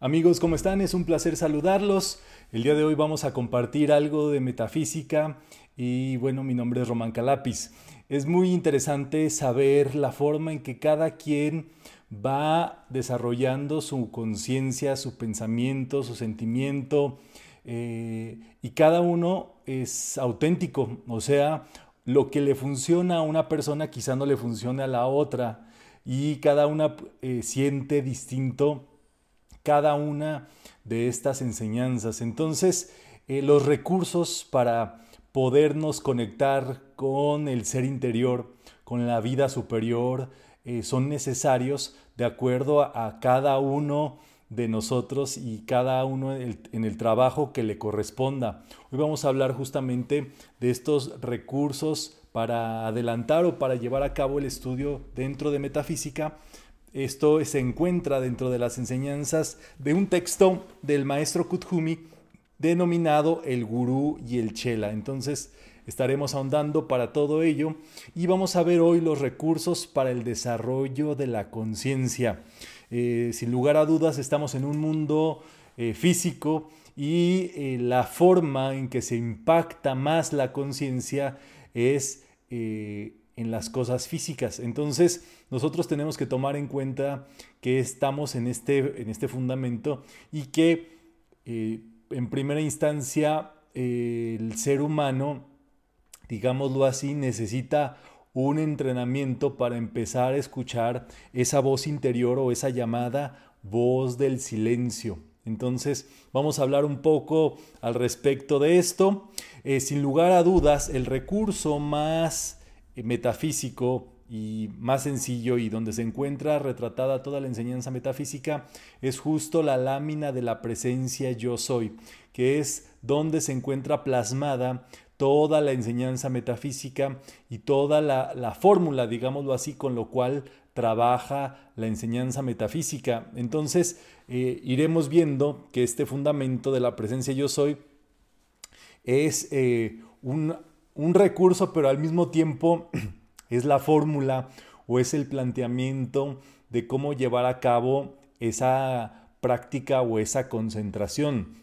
Amigos, ¿cómo están? Es un placer saludarlos. El día de hoy vamos a compartir algo de metafísica y bueno, mi nombre es Román Calapis. Es muy interesante saber la forma en que cada quien va desarrollando su conciencia, su pensamiento, su sentimiento eh, y cada uno es auténtico, o sea, lo que le funciona a una persona quizá no le funcione a la otra y cada una eh, siente distinto cada una de estas enseñanzas. Entonces, eh, los recursos para podernos conectar con el ser interior, con la vida superior, eh, son necesarios de acuerdo a, cada uno de nosotros y cada uno en el, trabajo que le corresponda. Hoy vamos a hablar justamente de estos recursos para adelantar o para llevar a cabo el estudio dentro de metafísica esto se encuentra dentro de las enseñanzas de un texto del maestro Kuthumi denominado el gurú y el chela. Entonces estaremos ahondando para todo ello y vamos a ver hoy los recursos para el desarrollo de la conciencia. Eh, sin lugar a dudas estamos en un mundo eh, físico y eh, la forma en que se impacta más la conciencia es en las cosas físicas. Entonces, nosotros tenemos que tomar en cuenta que estamos en este, en este fundamento y que eh, en primera instancia el ser humano, digámoslo así, necesita un entrenamiento para empezar a escuchar esa voz interior o esa llamada voz del silencio. Entonces vamos a hablar un poco al respecto de esto. Eh, sin lugar a dudas, el recurso más eh, metafísico y más sencillo y donde se encuentra retratada toda la enseñanza metafísica es justo la lámina de la presencia yo soy, que es donde se encuentra plasmada toda la enseñanza metafísica y toda la, fórmula, digámoslo así, con lo cual trabaja la enseñanza metafísica. Entonces, eh, iremos viendo que este fundamento de la presencia yo soy es eh, un un recurso, pero al mismo tiempo es la fórmula o es el planteamiento de cómo llevar a cabo esa práctica o esa concentración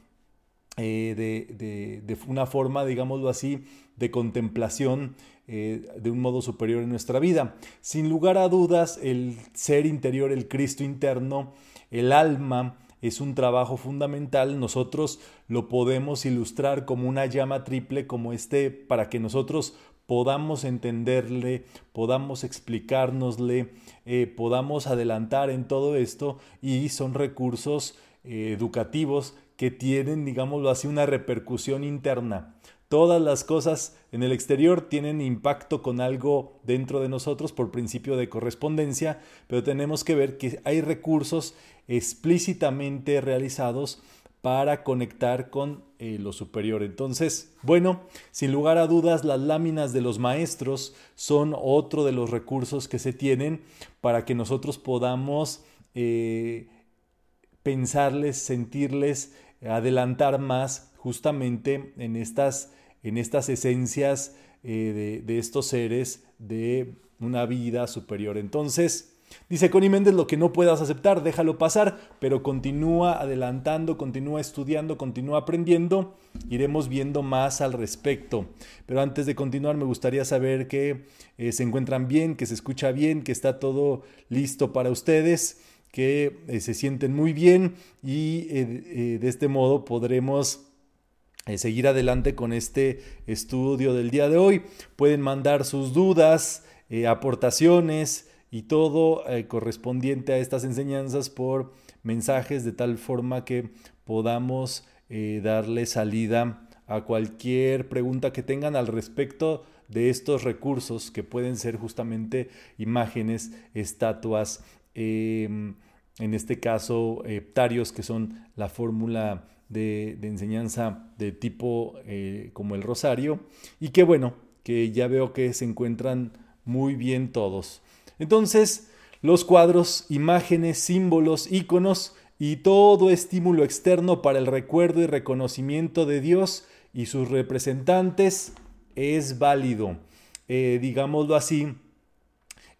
eh, de, una forma, digámoslo así, de contemplación eh, de un modo superior en nuestra vida. Sin lugar a dudas, el ser interior, el Cristo interno, el alma, es un trabajo fundamental, nosotros lo podemos ilustrar como una llama triple, como este, para que nosotros podamos entenderle, podamos explicárnosle, eh, podamos adelantar en todo esto y son recursos eh, educativos que tienen, digámoslo así, una repercusión interna. Todas las cosas en el exterior tienen impacto con algo dentro de nosotros por principio de correspondencia, pero tenemos que ver que hay recursos explícitamente realizados para conectar con eh, lo superior. Entonces, bueno, sin lugar a dudas, las láminas de los maestros son otro de los recursos que se tienen para que nosotros podamos eh, pensarles, sentirles, adelantar más justamente en estas, en estas esencias eh, de, estos seres de una vida superior. Entonces, Dice Connie Méndez, lo que no puedas aceptar, déjalo pasar, pero continúa adelantando, continúa estudiando, continúa aprendiendo. Iremos viendo más al respecto. Pero antes de continuar, me gustaría saber que eh, se encuentran bien, que se escucha bien, que está todo listo para ustedes que eh, se sienten muy bien y de este modo podremos seguir adelante con este estudio del día de hoy. Pueden mandar sus dudas, aportaciones y todo correspondiente a estas enseñanzas por mensajes de tal forma que podamos darle salida a cualquier pregunta que tengan al respecto de estos recursos que pueden ser justamente imágenes, estatuas, em, en este caso heptarios, que son la fórmula de, enseñanza de tipo eh, como el rosario, y que bueno, que ya veo que se encuentran muy bien todos. Entonces, los cuadros, imágenes, símbolos, iconos y todo estímulo externo para el recuerdo y reconocimiento de Dios y sus representantes es válido. Eh, digámoslo así,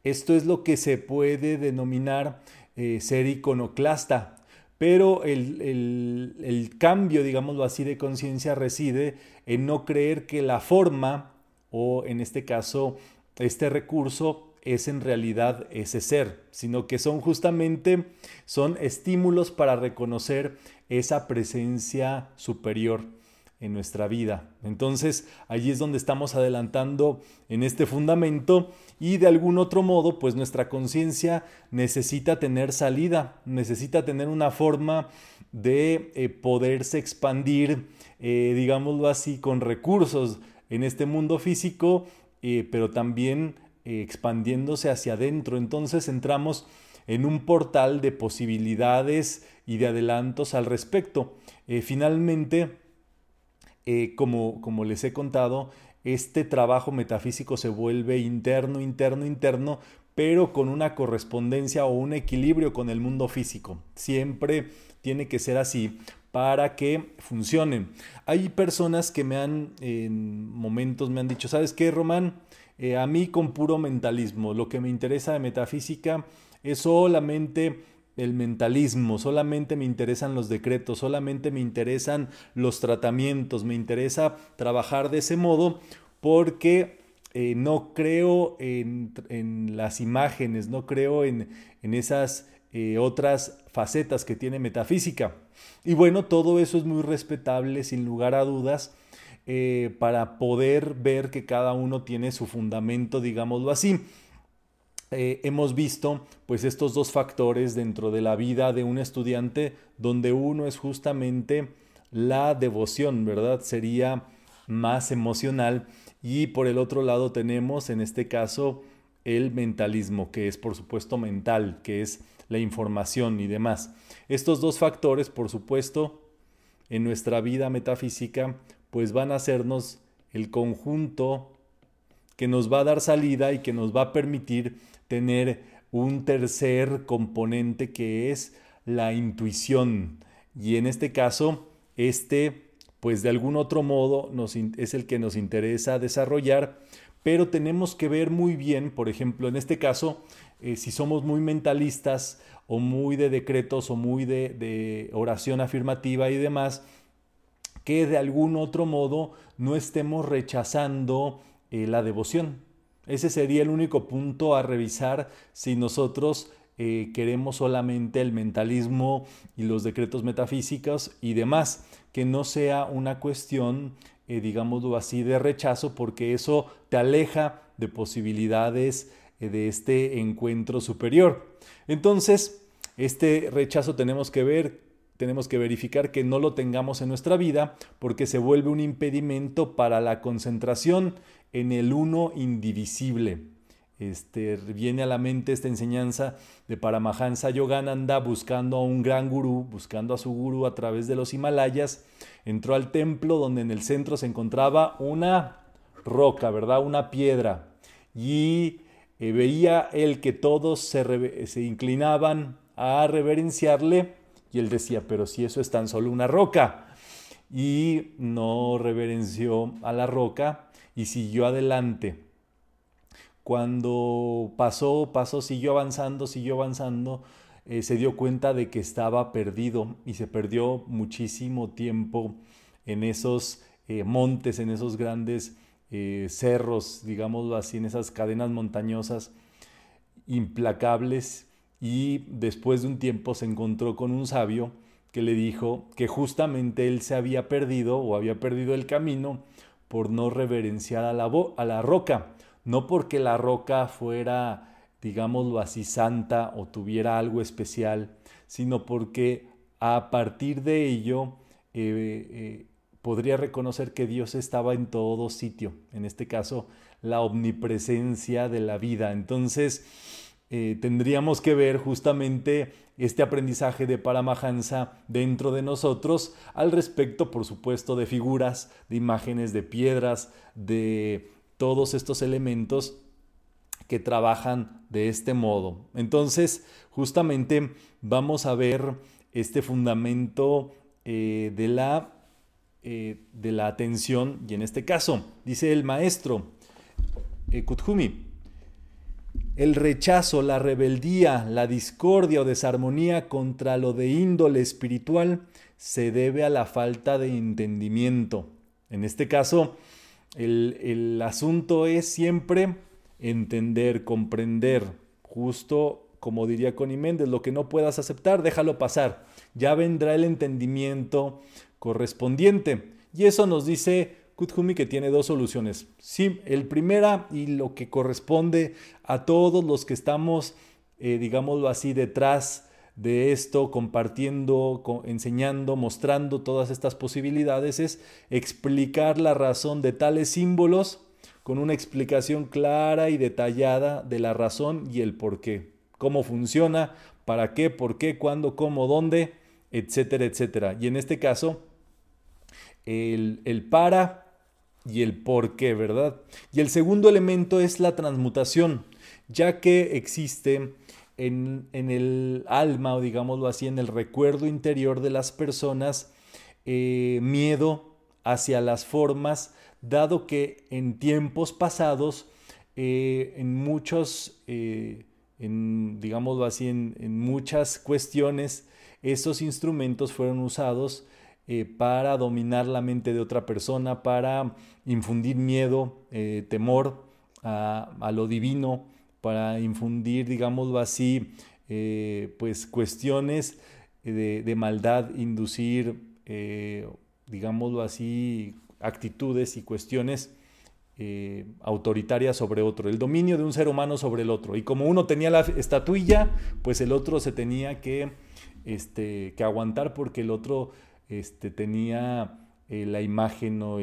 esto es lo que se puede denominar eh, ser iconoclasta, pero el, cambio, digámoslo así, de conciencia reside en no creer que la forma, o en este caso, este recurso, es en realidad ese ser, sino que son justamente, son estímulos para reconocer esa presencia superior en nuestra vida. Entonces, allí es donde estamos adelantando en este fundamento y de algún otro modo, pues nuestra conciencia necesita tener salida, necesita tener una forma de eh, poderse expandir, eh, digámoslo así, con recursos en este mundo físico, eh, pero también expandiéndose hacia adentro. Entonces entramos en un portal de posibilidades y de adelantos al respecto. finalmente, como, como les he contado, este trabajo metafísico se vuelve interno, interno, interno, pero con una correspondencia o un equilibrio con el mundo físico. Siempre tiene que ser así para que funcione. Hay personas que me han, en momentos me han dicho, ¿sabes qué, Román? Eh, a mí con puro mentalismo, lo que me interesa de metafísica es solamente el mentalismo, solamente me interesan los decretos, solamente me interesan los tratamientos, me interesa trabajar de ese modo porque eh, no creo en, las imágenes, no creo en, esas eh, otras facetas que tiene metafísica. Y bueno, todo eso es muy respetable, sin lugar a dudas, eh, para poder ver que cada uno tiene su fundamento, digámoslo así. Eh, hemos visto pues estos dos factores dentro de la vida de un estudiante donde uno es justamente la devoción, ¿verdad? Sería más emocional y por el otro lado tenemos en este caso el mentalismo, que es por supuesto mental, que es la información y demás. Estos dos factores, por supuesto, en nuestra vida metafísica, pues van a hacernos el conjunto que nos va a dar salida y que nos va a permitir tener un tercer componente que es la intuición. Y en este caso, este, pues de algún otro modo es el que nos interesa desarrollar, pero tenemos que ver muy bien, por ejemplo, en este caso, eh, si somos muy mentalistas o muy de decretos o muy de oración afirmativa y demás, que de algún otro modo no estemos rechazando eh, la devoción. Ese sería el único punto a revisar si nosotros eh, queremos solamente el mentalismo y los decretos metafísicos y demás, que no sea una cuestión, eh, digámoslo así, de rechazo, porque eso te aleja de posibilidades eh, de este encuentro superior. Entonces, este rechazo tenemos que ver, tenemos que verificar que no lo tengamos en nuestra vida, porque se vuelve un impedimento para la concentración en el uno indivisible. Este, viene a la mente esta enseñanza de Paramahansa Yogananda buscando a un gran gurú, buscando a su gurú a través de los Himalayas. Entró al templo donde en el centro se encontraba una roca, ¿verdad? Una piedra. Y eh, veía él que todos se, se inclinaban a reverenciarle y él decía, pero si eso es tan solo una roca. Y no reverenció a la roca y siguió adelante. Cuando pasó, pasó, siguió avanzando, siguió avanzando, eh, se dio cuenta de que estaba perdido y se perdió muchísimo tiempo en esos eh, montes, en esos grandes eh, cerros, digámoslo así, en esas cadenas montañosas implacables y después de un tiempo se encontró con un sabio que le dijo que justamente él se había perdido o había perdido el camino por no reverenciar a la, a la roca, no porque la roca fuera, digámoslo así, santa o tuviera algo especial, sino porque a partir de ello eh, eh, podría reconocer que Dios estaba en todo sitio, en este caso la omnipresencia de la vida. Entonces, eh, tendríamos que ver justamente este aprendizaje de Paramahansa dentro de nosotros al respecto, por supuesto, de figuras, de imágenes, de piedras, de todos estos elementos que trabajan de este modo. Entonces, justamente vamos a ver este fundamento eh, de, la, eh, de la atención y en este caso, dice el maestro Kuthumi, el rechazo, la rebeldía, la discordia o desarmonía contra lo de índole espiritual se debe a la falta de entendimiento. En este caso, el, el asunto es siempre entender, comprender, justo como diría Connie Méndez, lo que no puedas aceptar, déjalo pasar. Ya vendrá el entendimiento correspondiente. Y eso nos dice Kuthumi que tiene dos soluciones. Sí, el primera y lo que corresponde a todos los que estamos, eh, digámoslo así, detrás de esto, compartiendo, enseñando, mostrando todas estas posibilidades, es explicar la razón de tales símbolos con una explicación clara y detallada de la razón y el por qué, cómo funciona, para qué, por qué, cuándo, cómo, dónde, etcétera, etcétera. Y en este caso, el, el para y el por qué, ¿verdad? Y el segundo elemento es la transmutación, ya que existe en, el alma, o digámoslo así, en el recuerdo interior de las personas, eh, miedo hacia las formas, dado que en tiempos pasados, eh, en muchos, eh, en, digámoslo así, en, en muchas cuestiones, esos instrumentos fueron usados eh, para dominar la mente de otra persona, para infundir miedo, eh, temor a, lo divino, para infundir, digámoslo así, eh, pues cuestiones de, maldad, inducir, digámoslo así, actitudes y cuestiones autoritarias sobre otro, el dominio de un ser humano sobre el otro. Y como uno tenía la estatuilla, pues el otro se tenía que, este, que aguantar porque el otro este, tenía eh, la imagen o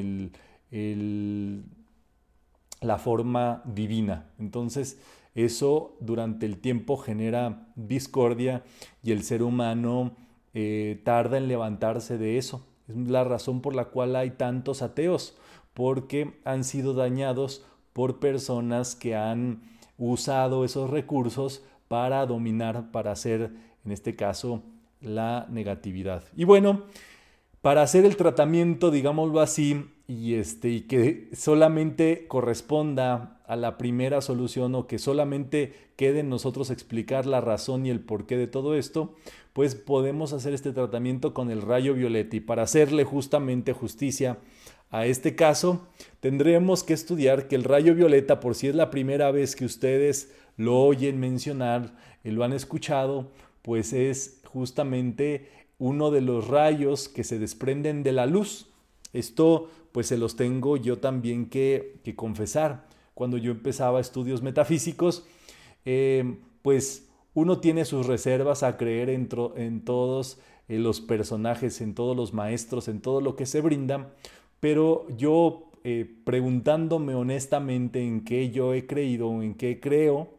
la forma divina. Entonces, eso durante el tiempo genera discordia y el ser humano eh, tarda en levantarse de eso. Es la razón por la cual hay tantos ateos, porque han sido dañados por personas que han usado esos recursos para dominar, para hacer, en este caso, la negatividad. Y bueno, para hacer el tratamiento, digámoslo así, y, este, y que solamente corresponda a la primera solución o que solamente quede en nosotros explicar la razón y el porqué de todo esto, pues podemos hacer este tratamiento con el rayo violeta. Y para hacerle justamente justicia a este caso, tendremos que estudiar que el rayo violeta, por si es la primera vez que ustedes lo oyen mencionar y lo han escuchado, pues es justamente uno de los rayos que se desprenden de la luz. Esto pues se los tengo yo también que, confesar. Cuando yo empezaba estudios metafísicos, eh, pues uno tiene sus reservas a creer en, en todos eh, los personajes, en todos los maestros, en todo lo que se brinda, pero yo eh, preguntándome honestamente en qué yo he creído, en qué creo,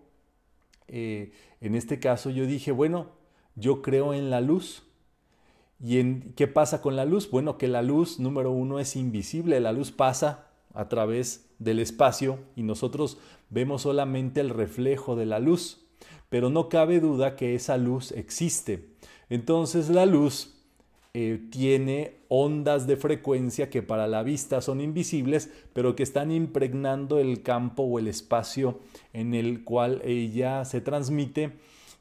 en este caso yo dije, bueno, yo creo en la luz, ¿Y en, qué pasa con la luz? Bueno, que la luz, número uno, es invisible. La luz pasa a través del espacio y nosotros vemos solamente el reflejo de la luz. Pero no cabe duda que esa luz existe. Entonces la luz eh, tiene ondas de frecuencia que para la vista son invisibles, pero que están impregnando el campo o el espacio en el cual ella se transmite.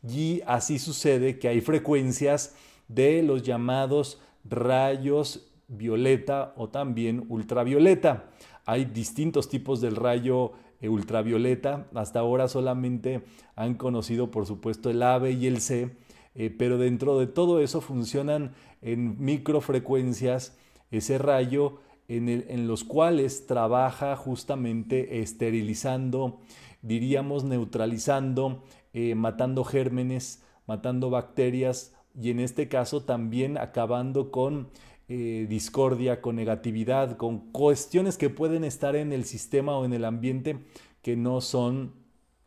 Y así sucede que hay frecuencias de los llamados rayos violeta o también ultravioleta. Hay distintos tipos del rayo eh, ultravioleta. Hasta ahora solamente han conocido, por supuesto, el A, y el C, eh, pero dentro de todo eso funcionan en microfrecuencias ese rayo en, los cuales trabaja justamente esterilizando, diríamos neutralizando, eh, matando gérmenes, matando bacterias, y en este caso también acabando con eh, discordia, con negatividad, con cuestiones que pueden estar en el sistema o en el ambiente que no son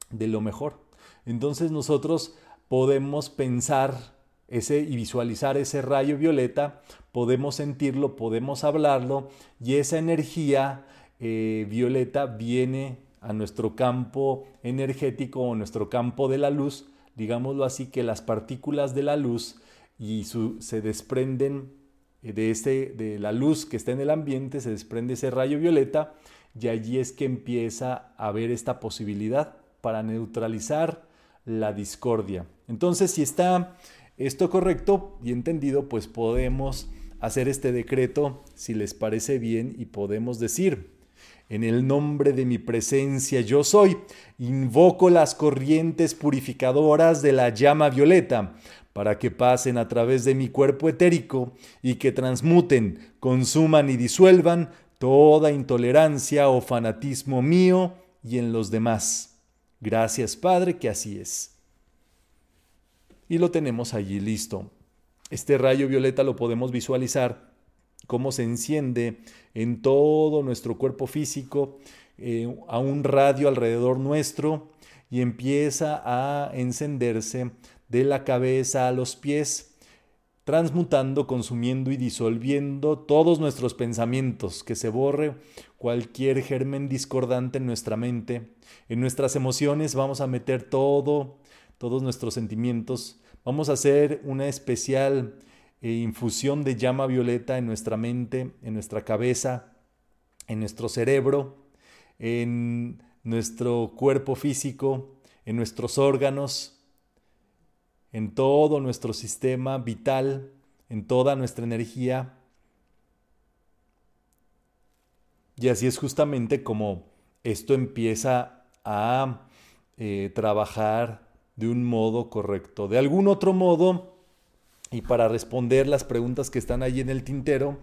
de lo mejor. Entonces nosotros podemos pensar ese y visualizar ese rayo violeta, podemos sentirlo, podemos hablarlo y esa energía eh, violeta viene a nuestro campo energético o nuestro campo de la luz digámoslo así, que las partículas de la luz y se desprenden eh, de, ese, de la luz que está en el ambiente, se desprende ese rayo violeta y allí es que empieza a haber esta posibilidad para neutralizar la discordia. Entonces, si está esto correcto y entendido, pues podemos hacer este decreto si les parece bien y podemos decir, en el nombre de mi presencia yo soy, invoco las corrientes purificadoras de la llama violeta para que pasen a través de mi cuerpo etérico y que transmuten, consuman y disuelvan toda intolerancia o fanatismo mío y en los demás. Gracias Padre que así es. Y lo tenemos allí listo. Este rayo violeta lo podemos visualizar cómo se enciende en todo nuestro cuerpo físico eh, a un radio alrededor nuestro y empieza a encenderse de la cabeza a los pies, transmutando, consumiendo y disolviendo todos nuestros pensamientos, que se borre cualquier germen discordante en nuestra mente. En nuestras emociones vamos a meter todo, todos nuestros sentimientos. Vamos a hacer una especial infusión de llama violeta en nuestra mente, en nuestra cabeza, en nuestro cerebro, en nuestro cuerpo físico, en nuestros órganos, en todo nuestro sistema vital, en toda nuestra energía. Y así es justamente como esto empieza a eh, trabajar de un modo correcto. De algún otro modo, y para responder las preguntas que están ahí en el tintero,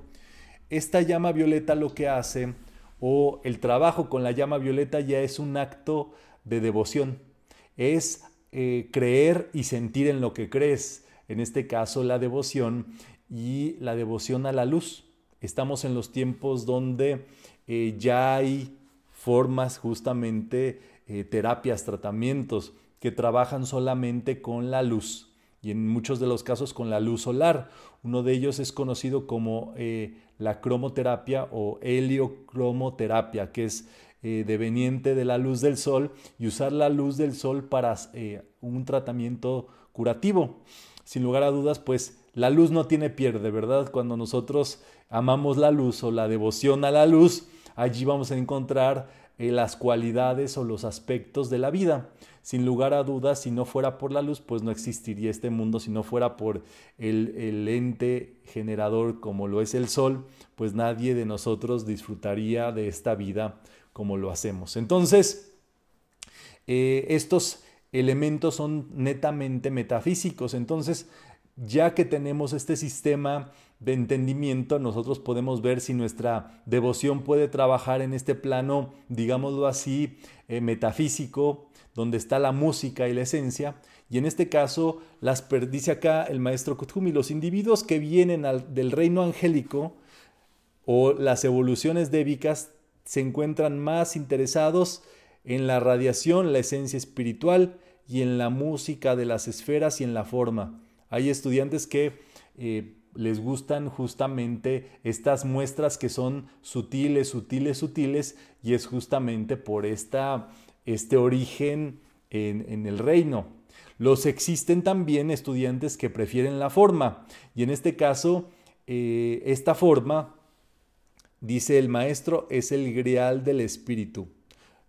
esta llama violeta lo que hace, o el trabajo con la llama violeta ya es un acto de devoción, es eh, creer y sentir en lo que crees, en este caso la devoción y la devoción a la luz. Estamos en los tiempos donde eh, ya hay formas justamente, eh, terapias, tratamientos que trabajan solamente con la luz y en muchos de los casos con la luz solar. Uno de ellos es conocido como eh, la cromoterapia o heliocromoterapia, que es eh, deveniente de la luz del sol y usar la luz del sol para eh, un tratamiento curativo. Sin lugar a dudas, pues la luz no tiene pierde, ¿verdad? Cuando nosotros amamos la luz o la devoción a la luz, allí vamos a encontrar las cualidades o los aspectos de la vida. Sin lugar a dudas, si no fuera por la luz, pues no existiría este mundo, si no fuera por el, ente generador como lo es el sol, pues nadie de nosotros disfrutaría de esta vida como lo hacemos. Entonces, eh, estos elementos son netamente metafísicos, entonces, ya que tenemos este sistema de entendimiento, nosotros podemos ver si nuestra devoción puede trabajar en este plano, digámoslo así, eh, metafísico, donde está la música y la esencia. Y en este caso, las dice acá el maestro Kuthumi, los individuos que vienen del reino angélico o las evoluciones débicas se encuentran más interesados en la radiación, la esencia espiritual y en la música de las esferas y en la forma. Hay estudiantes que eh, les gustan justamente estas muestras que son sutiles, sutiles, sutiles, y es justamente por esta este origen en, el reino. Los existen también estudiantes que prefieren la forma y en este caso eh, esta forma, dice el maestro, es el grial del espíritu.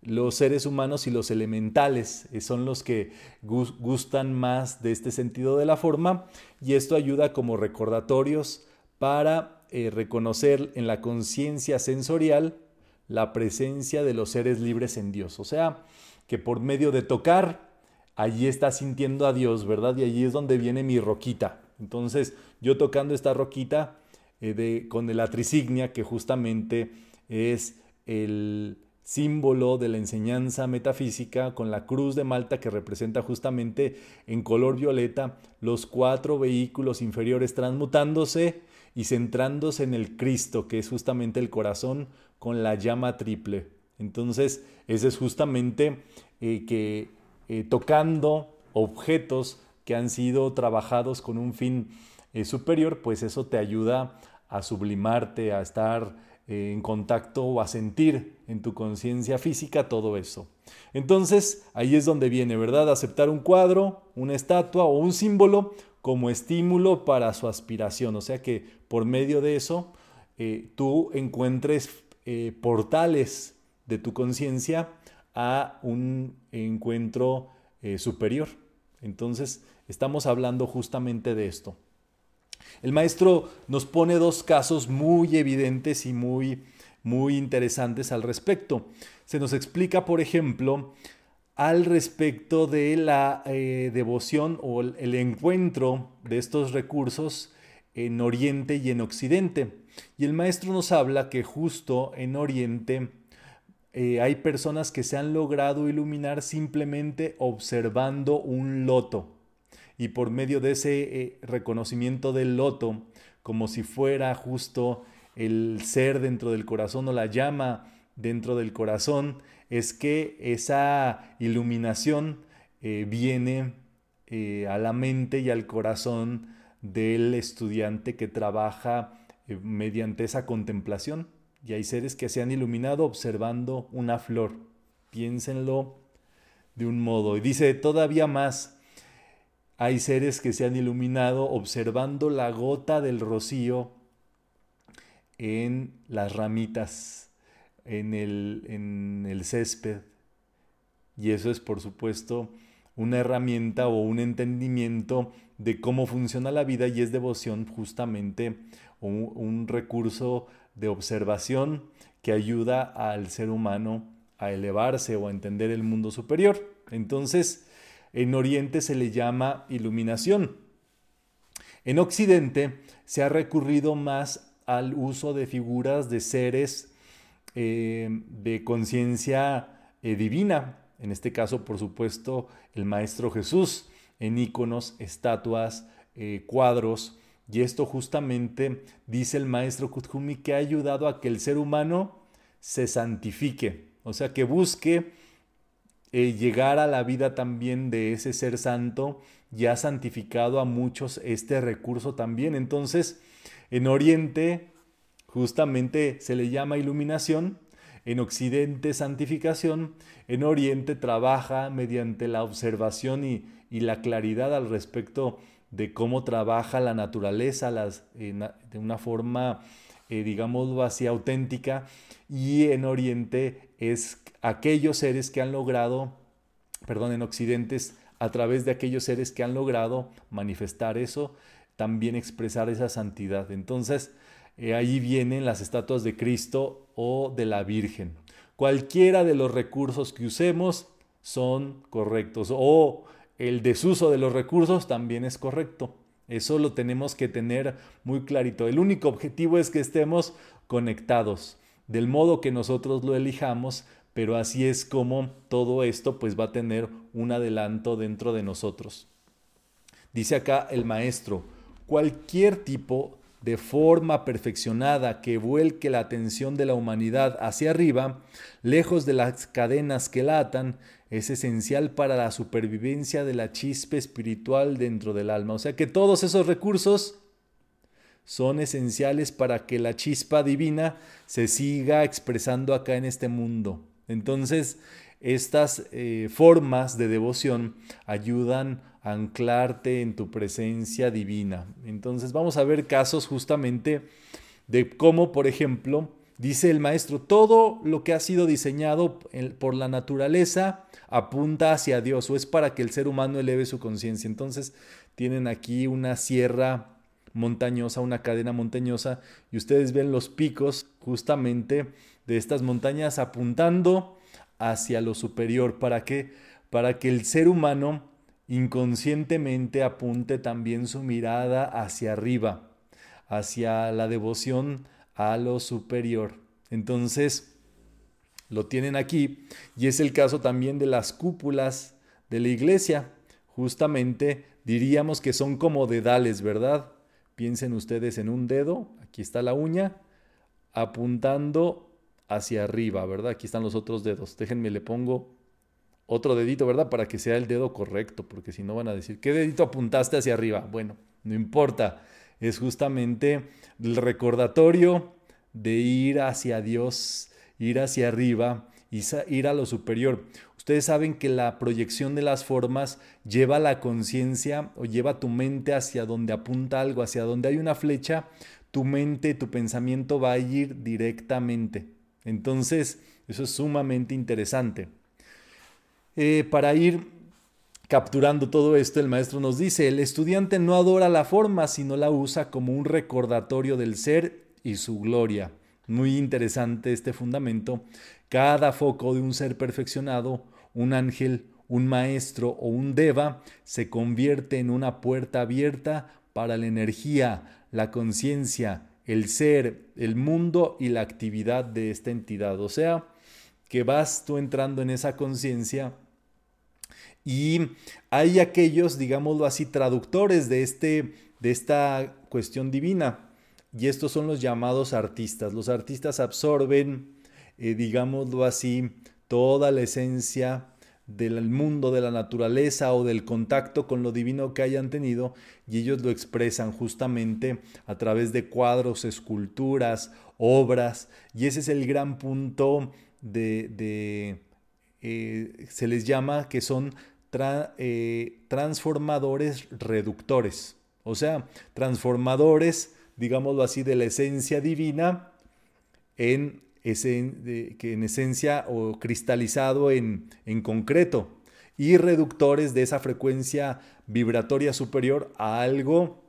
Los seres humanos y los elementales eh, son los que gustan más de este sentido de la forma y esto ayuda como recordatorios para eh, reconocer en la conciencia sensorial la presencia de los seres libres en Dios. O sea, que por medio de tocar, allí está sintiendo a Dios, ¿verdad? Y allí es donde viene mi roquita. Entonces, yo tocando esta roquita eh, de, con la trisignia, que justamente es el símbolo de la enseñanza metafísica, con la cruz de Malta que representa justamente en color violeta los cuatro vehículos inferiores transmutándose y centrándose en el Cristo, que es justamente el corazón con la llama triple. Entonces, ese es justamente eh, que eh, tocando objetos que han sido trabajados con un fin eh, superior, pues eso te ayuda a sublimarte, a estar en contacto o a sentir en tu conciencia física todo eso. Entonces, ahí es donde viene, ¿verdad? Aceptar un cuadro, una estatua o un símbolo como estímulo para su aspiración. O sea que por medio de eso tú encuentres portales de tu conciencia a un encuentro eh, superior. Entonces, estamos hablando justamente de esto. El maestro nos pone dos casos muy evidentes y muy, muy interesantes al respecto. Se nos explica, por ejemplo, al respecto de la eh, devoción o el encuentro de estos recursos en Oriente y en Occidente. Y el maestro nos habla que justo en Oriente eh, hay personas que se han logrado iluminar simplemente observando un loto. Y por medio de ese eh, reconocimiento del loto, como si fuera justo el ser dentro del corazón o la llama dentro del corazón, es que esa iluminación eh, viene a la mente y al corazón del estudiante que trabaja mediante esa contemplación. Y hay seres que se han iluminado observando una flor. Piénsenlo de un modo. Y dice todavía más, hay seres que se han iluminado observando la gota del rocío en las ramitas, en el, en el césped. Y eso es, por supuesto, una herramienta o un entendimiento de cómo funciona la vida y es devoción justamente un, un recurso de observación que ayuda al ser humano a elevarse o a entender el mundo superior. Entonces, en Oriente se le llama iluminación. En Occidente se ha recurrido más al uso de figuras de seres eh, de conciencia eh, divina, en este caso, por supuesto, el Maestro Jesús, en iconos, estatuas, eh, cuadros, y esto justamente dice el maestro Kuthumi que ha ayudado a que el ser humano se santifique, o sea, que busque eh, llegar a la vida también de ese ser santo y ha santificado a muchos este recurso también. Entonces, en Oriente justamente se le llama iluminación, en Occidente santificación, en Oriente trabaja mediante la observación y, y la claridad al respecto de cómo trabaja la naturaleza las, de una forma, eh, digamos así, auténtica. Y en Oriente es aquellos seres que han logrado, perdón, en Occidente es a través de aquellos seres que han logrado manifestar eso, también expresar esa santidad. Entonces, eh, ahí vienen las estatuas de Cristo o de la Virgen. Cualquiera de los recursos que usemos son correctos. O el desuso de los recursos también es correcto. Eso lo tenemos que tener muy clarito. El único objetivo es que estemos conectados, del modo que nosotros lo elijamos, pero así es como todo esto pues va a tener un adelanto dentro de nosotros. Dice acá el maestro, cualquier tipo de forma perfeccionada que vuelque la atención de la humanidad hacia arriba, lejos de las cadenas que la atan, es esencial para la supervivencia de la chispa espiritual dentro del alma. O sea que todos esos recursos son esenciales para que la chispa divina se siga expresando acá en este mundo. Entonces, estas eh, formas de devoción ayudan a anclarte en tu presencia divina. Entonces vamos a ver casos justamente de cómo, por ejemplo, dice el maestro, todo lo que ha sido diseñado por la naturaleza apunta hacia Dios o es para que el ser humano eleve su conciencia. Entonces tienen aquí una sierra montañosa, una cadena montañosa y ustedes ven los picos justamente de estas montañas apuntando hacia lo superior. ¿Para qué? Para que el ser humano inconscientemente apunte también su mirada hacia arriba, hacia la devoción a lo superior. Entonces, lo tienen aquí y es el caso también de las cúpulas de la iglesia. Justamente diríamos que son como dedales, ¿verdad? Piensen ustedes en un dedo, aquí está la uña, apuntando hacia arriba, ¿verdad? Aquí están los otros dedos. Déjenme, le pongo otro dedito, ¿verdad? Para que sea el dedo correcto, porque si no van a decir, ¿qué dedito apuntaste hacia arriba? Bueno, no importa, es justamente el recordatorio de ir hacia Dios, ir hacia arriba y ir a lo superior. Ustedes saben que la proyección de las formas lleva la conciencia o lleva tu mente hacia donde apunta algo, hacia donde hay una flecha, tu mente, tu pensamiento va a ir directamente. Entonces, eso es sumamente interesante. eh, para ir capturando todo esto, el maestro nos dice, el estudiante no adora la forma, sino la usa como un recordatorio del ser y su gloria. Muy interesante este fundamento. Cada foco de un ser perfeccionado, un ángel, un maestro o un deva, se convierte en una puerta abierta para la energía, la conciencia, el ser, el mundo y la actividad de esta entidad. O sea, que vas tú entrando en esa conciencia y hay aquellos, digámoslo así, traductores de, este, de esta cuestión divina. Y estos son los llamados artistas. Los artistas absorben, eh, digámoslo así, toda la esencia del mundo, de la naturaleza o del contacto con lo divino que hayan tenido y ellos lo expresan justamente a través de cuadros, esculturas, obras y ese es el gran punto de, eh, se les llama que son eh, transformadores reductores, o sea, transformadores, digámoslo así, de la esencia divina en que en esencia o cristalizado en, concreto y reductores de esa frecuencia vibratoria superior a algo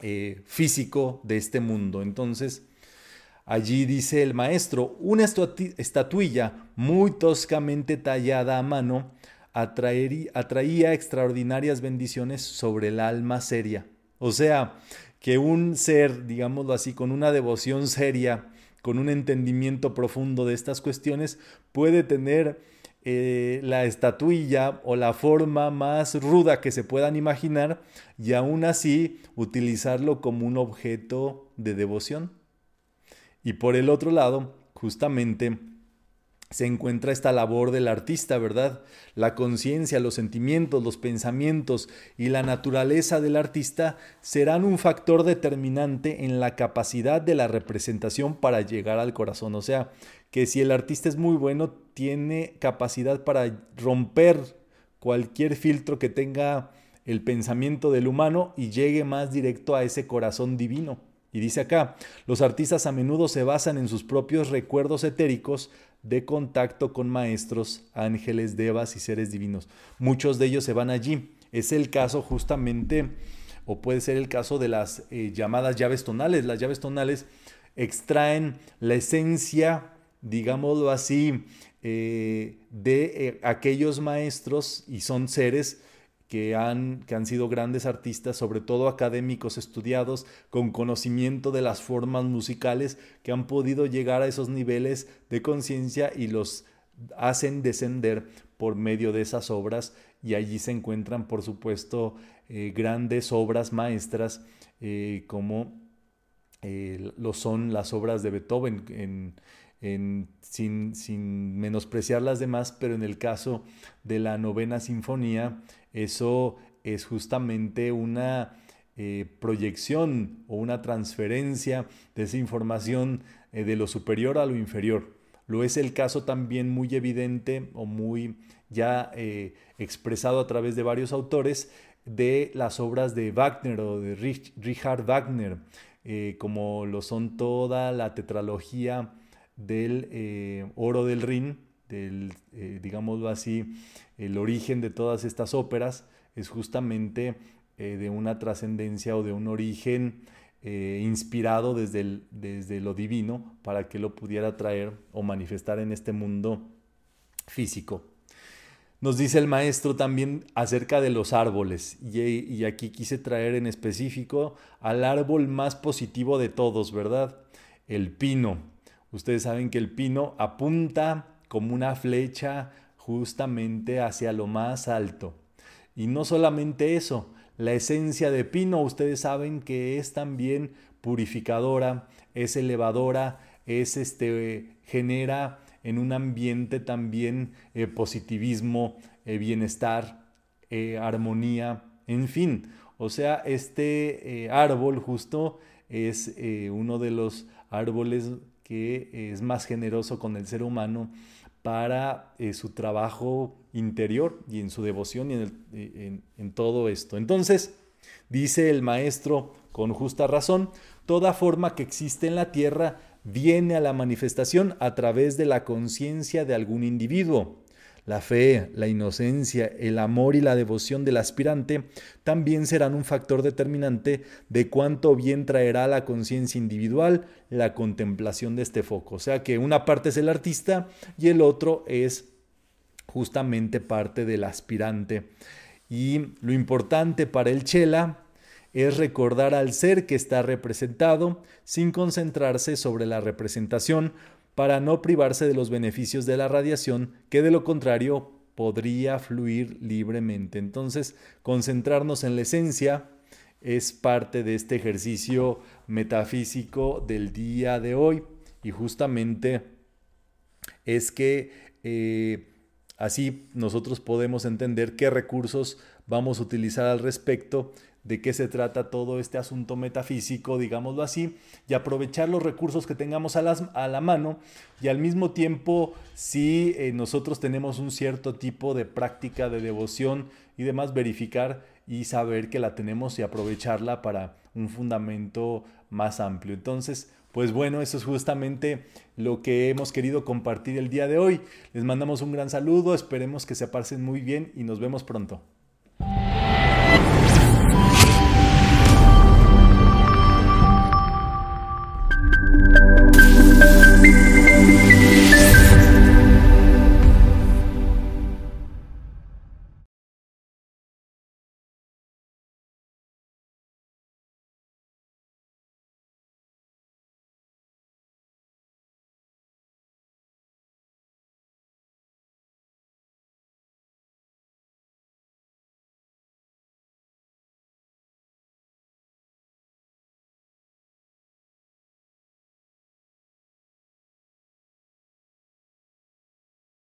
eh, físico de este mundo. Entonces, allí dice el maestro, una estatuilla muy toscamente tallada a mano atraía extraordinarias bendiciones sobre el alma seria. O sea, que un ser, digámoslo así, con una devoción seria, con un entendimiento profundo de estas cuestiones, puede tener eh, la estatuilla o la forma más ruda que se puedan imaginar y aún así utilizarlo como un objeto de devoción. Y por el otro lado, justamente se encuentra esta labor del artista, ¿verdad? La conciencia, los sentimientos, los pensamientos y la naturaleza del artista serán un factor determinante en la capacidad de la representación para llegar al corazón. O sea, que si el artista es muy bueno, tiene capacidad para romper cualquier filtro que tenga el pensamiento del humano y llegue más directo a ese corazón divino. Y dice acá, los artistas a menudo se basan en sus propios recuerdos etéricos de contacto con maestros, ángeles, devas y seres divinos. Muchos de ellos se van allí. Es el caso justamente, o puede ser el caso de las eh, llamadas llaves tonales. Las llaves tonales extraen la esencia, digámoslo así, eh, de eh, aquellos maestros y son seres que han, que han sido grandes artistas, sobre todo académicos estudiados, con conocimiento de las formas musicales, que han podido llegar a esos niveles de conciencia y los hacen descender por medio de esas obras. Y allí se encuentran, por supuesto, eh, grandes obras maestras eh, como eh, lo son las obras de Beethoven, sin, sin menospreciar las demás, pero en el caso de la novena sinfonía, eso es justamente una eh, proyección o una transferencia de esa información eh, de lo superior a lo inferior. Lo es el caso también muy evidente o muy ya eh, expresado a través de varios autores de las obras de Wagner o de Richard Wagner, como lo son toda la tetralogía del Oro del Rin, del, digámoslo así, el origen de todas estas óperas es justamente eh, de una trascendencia o de un origen eh, inspirado desde, desde lo divino para que lo pudiera traer o manifestar en este mundo físico. Nos dice el maestro también acerca de los árboles y, y, aquí quise traer en específico al árbol más positivo de todos, ¿verdad? El pino. Ustedes saben que el pino apunta como una flecha justamente hacia lo más alto. Y no solamente eso, la esencia de pino, ustedes saben que es también purificadora, es elevadora, es este, genera en un ambiente también eh, positivismo, eh, bienestar, eh, armonía, en fin. O sea, este árbol justo es uno de los árboles que es más generoso con el ser humano para eh, su trabajo interior y en su devoción y en, todo esto. Entonces, dice el maestro con justa razón, toda forma que existe en la tierra viene a la manifestación a través de la conciencia de algún individuo. La fe, la inocencia, el amor y la devoción del aspirante también serán un factor determinante de cuánto bien traerá a la conciencia individual la contemplación de este foco. O sea que una parte es el artista y el otro es justamente parte del aspirante. Y lo importante para el chela es recordar al ser que está representado sin concentrarse sobre la representación para no privarse de los beneficios de la radiación que de lo contrario podría fluir libremente. Entonces, concentrarnos en la esencia es parte de este ejercicio metafísico del día de hoy y justamente es que eh, así nosotros podemos entender qué recursos vamos a utilizar al respecto de qué se trata todo este asunto metafísico, digámoslo así, y aprovechar los recursos que tengamos a, la mano y al mismo tiempo si eh, nosotros tenemos un cierto tipo de práctica de devoción y demás, verificar y saber que la tenemos y aprovecharla para un fundamento más amplio. Entonces, pues bueno, eso es justamente lo que hemos querido compartir el día de hoy. Les mandamos un gran saludo, esperemos que se pasen muy bien y nos vemos pronto.